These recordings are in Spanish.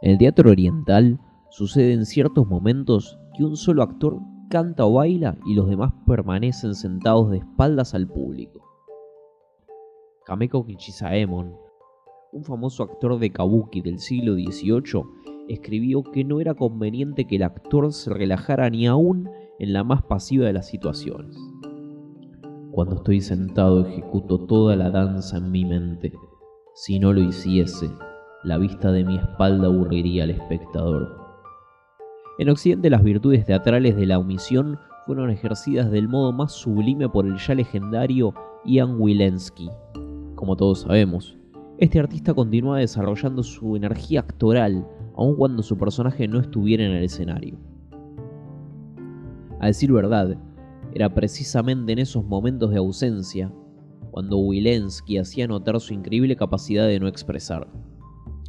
En el teatro oriental sucede en ciertos momentos que un solo actor canta o baila y los demás permanecen sentados de espaldas al público. Kameko Kichisaemon, un famoso actor de kabuki del siglo XVIII, escribió que no era conveniente que el actor se relajara ni aún en la más pasiva de las situaciones. Cuando estoy sentado ejecuto toda la danza en mi mente. Si no lo hiciese, la vista de mi espalda aburriría al espectador. En Occidente las virtudes teatrales de la omisión fueron ejercidas del modo más sublime por el ya legendario Ian Wilensky. Como todos sabemos, este artista continúa desarrollando su energía actoral aun cuando su personaje no estuviera en el escenario. A decir verdad, era precisamente en esos momentos de ausencia cuando Wilensky hacía notar su increíble capacidad de no expresar.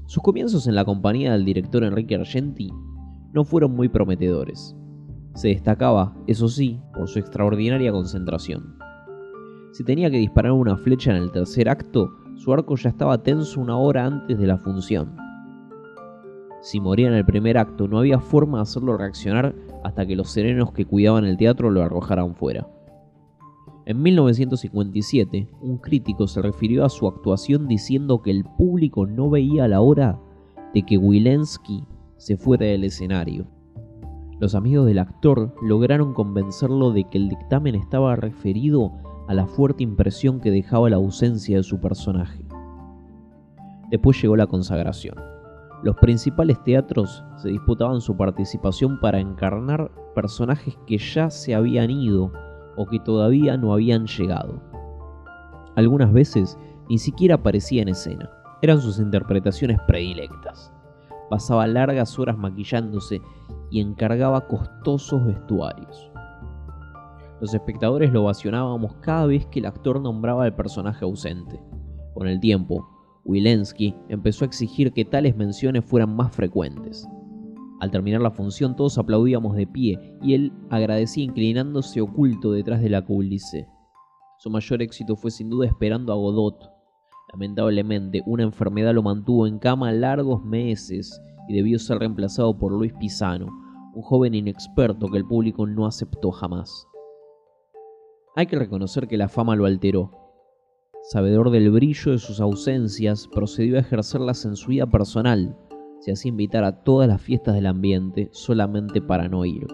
Sus comienzos en la compañía del director Enrique Argenti no fueron muy prometedores. Se destacaba, eso sí, por su extraordinaria concentración. Si tenía que disparar una flecha en el tercer acto, su arco ya estaba tenso una hora antes de la función. Si moría en el primer acto, no había forma de hacerlo reaccionar hasta que los serenos que cuidaban el teatro lo arrojaran fuera. En 1957, un crítico se refirió a su actuación diciendo que el público no veía la hora de que Wilensky se fuera del escenario. Los amigos del actor lograron convencerlo de que el dictamen estaba referido a la fuerte impresión que dejaba la ausencia de su personaje. Después llegó la consagración. Los principales teatros se disputaban su participación para encarnar personajes que ya se habían ido o que todavía no habían llegado. Algunas veces ni siquiera aparecía en escena, eran sus interpretaciones predilectas pasaba largas horas maquillándose y encargaba costosos vestuarios. Los espectadores lo ovacionábamos cada vez que el actor nombraba al personaje ausente. Con el tiempo, Wilensky empezó a exigir que tales menciones fueran más frecuentes. Al terminar la función todos aplaudíamos de pie y él agradecía inclinándose oculto detrás de la cúlice. Su mayor éxito fue sin duda esperando a Godot, Lamentablemente, una enfermedad lo mantuvo en cama largos meses y debió ser reemplazado por Luis Pisano, un joven inexperto que el público no aceptó jamás. Hay que reconocer que la fama lo alteró. Sabedor del brillo de sus ausencias, procedió a ejercerlas en su vida personal, se hacía invitar a todas las fiestas del ambiente solamente para no ir.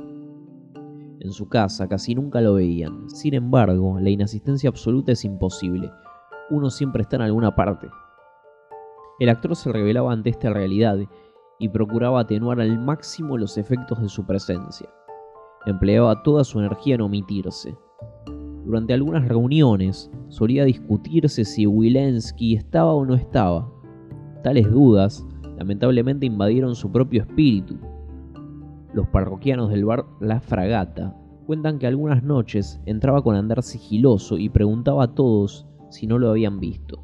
En su casa casi nunca lo veían, sin embargo, la inasistencia absoluta es imposible, uno siempre está en alguna parte. El actor se revelaba ante esta realidad y procuraba atenuar al máximo los efectos de su presencia. Empleaba toda su energía en omitirse. Durante algunas reuniones solía discutirse si Wilensky estaba o no estaba. Tales dudas lamentablemente invadieron su propio espíritu. Los parroquianos del bar La Fragata cuentan que algunas noches entraba con andar sigiloso y preguntaba a todos si no lo habían visto.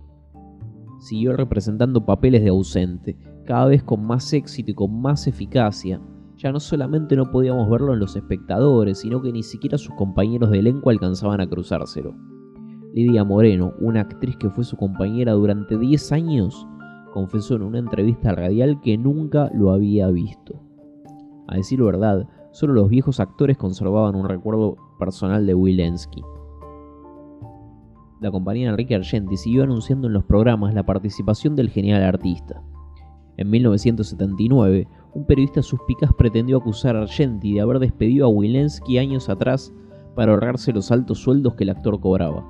Siguió representando papeles de ausente, cada vez con más éxito y con más eficacia. Ya no solamente no podíamos verlo en los espectadores, sino que ni siquiera sus compañeros de elenco alcanzaban a cruzárselo. Lidia Moreno, una actriz que fue su compañera durante 10 años, confesó en una entrevista radial que nunca lo había visto. A decir verdad, solo los viejos actores conservaban un recuerdo personal de Wilensky la compañía Enrique Argenti siguió anunciando en los programas la participación del genial artista. En 1979, un periodista suspicaz pretendió acusar a Argenti de haber despedido a Wilensky años atrás para ahorrarse los altos sueldos que el actor cobraba.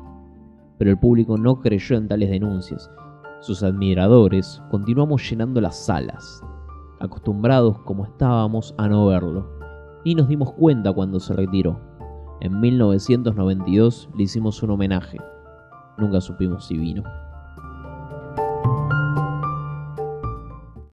Pero el público no creyó en tales denuncias. Sus admiradores continuamos llenando las salas, acostumbrados como estábamos a no verlo. Y nos dimos cuenta cuando se retiró. En 1992 le hicimos un homenaje. Nunca supimos si vino.